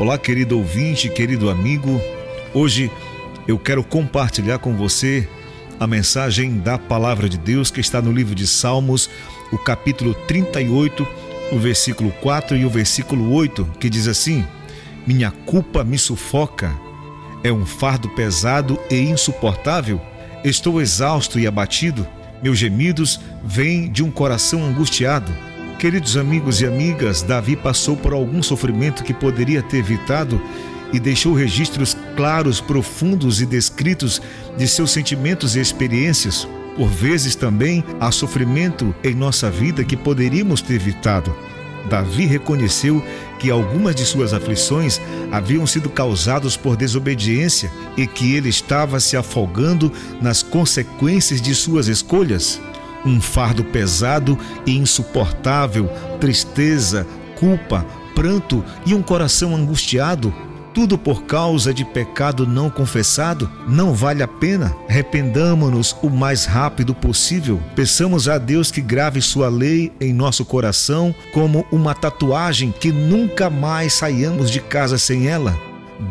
Olá, querido ouvinte, querido amigo. Hoje eu quero compartilhar com você a mensagem da palavra de Deus que está no livro de Salmos, o capítulo 38, o versículo 4 e o versículo 8, que diz assim: Minha culpa me sufoca, é um fardo pesado e insuportável. Estou exausto e abatido, meus gemidos vêm de um coração angustiado. Queridos amigos e amigas, Davi passou por algum sofrimento que poderia ter evitado e deixou registros claros, profundos e descritos de seus sentimentos e experiências. Por vezes também há sofrimento em nossa vida que poderíamos ter evitado. Davi reconheceu que algumas de suas aflições haviam sido causadas por desobediência e que ele estava se afogando nas consequências de suas escolhas um fardo pesado e insuportável, tristeza, culpa, pranto e um coração angustiado, tudo por causa de pecado não confessado, não vale a pena. Arrependamo-nos o mais rápido possível. Peçamos a Deus que grave Sua lei em nosso coração como uma tatuagem que nunca mais saiamos de casa sem ela.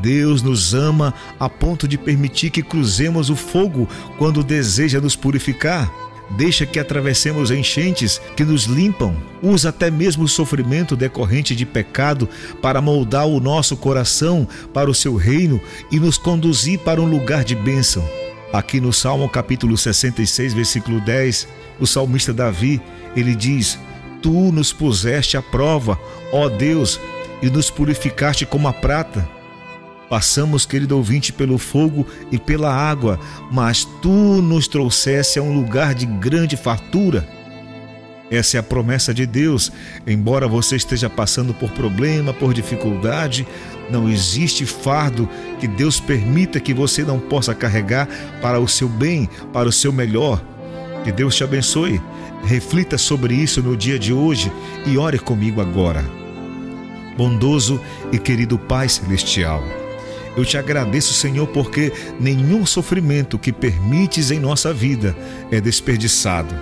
Deus nos ama a ponto de permitir que cruzemos o fogo quando deseja nos purificar deixa que atravessemos enchentes que nos limpam, usa até mesmo o sofrimento decorrente de pecado para moldar o nosso coração para o seu reino e nos conduzir para um lugar de bênção. Aqui no Salmo capítulo 66, versículo 10, o salmista Davi, ele diz: Tu nos puseste à prova, ó Deus, e nos purificaste como a prata Passamos, querido ouvinte, pelo fogo e pela água, mas tu nos trouxeste a um lugar de grande fartura. Essa é a promessa de Deus. Embora você esteja passando por problema, por dificuldade, não existe fardo que Deus permita que você não possa carregar para o seu bem, para o seu melhor. Que Deus te abençoe. Reflita sobre isso no dia de hoje e ore comigo agora. Bondoso e querido Pai Celestial. Eu te agradeço, Senhor, porque nenhum sofrimento que permites em nossa vida é desperdiçado.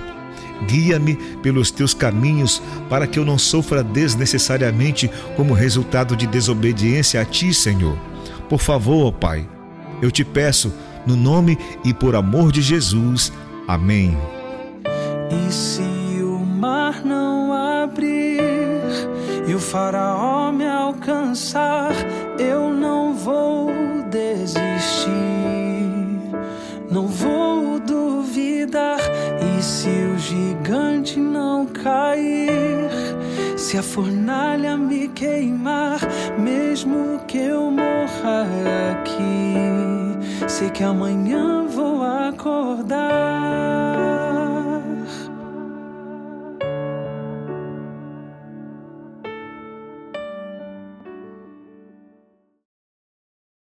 Guia-me pelos teus caminhos para que eu não sofra desnecessariamente como resultado de desobediência a ti, Senhor. Por favor, ó Pai, eu te peço, no nome e por amor de Jesus. Amém. E se o mar não e o faraó me alcançar, eu não vou desistir, não vou duvidar. E se o gigante não cair, se a fornalha me queimar, mesmo que eu morra aqui, sei que amanhã vou acordar.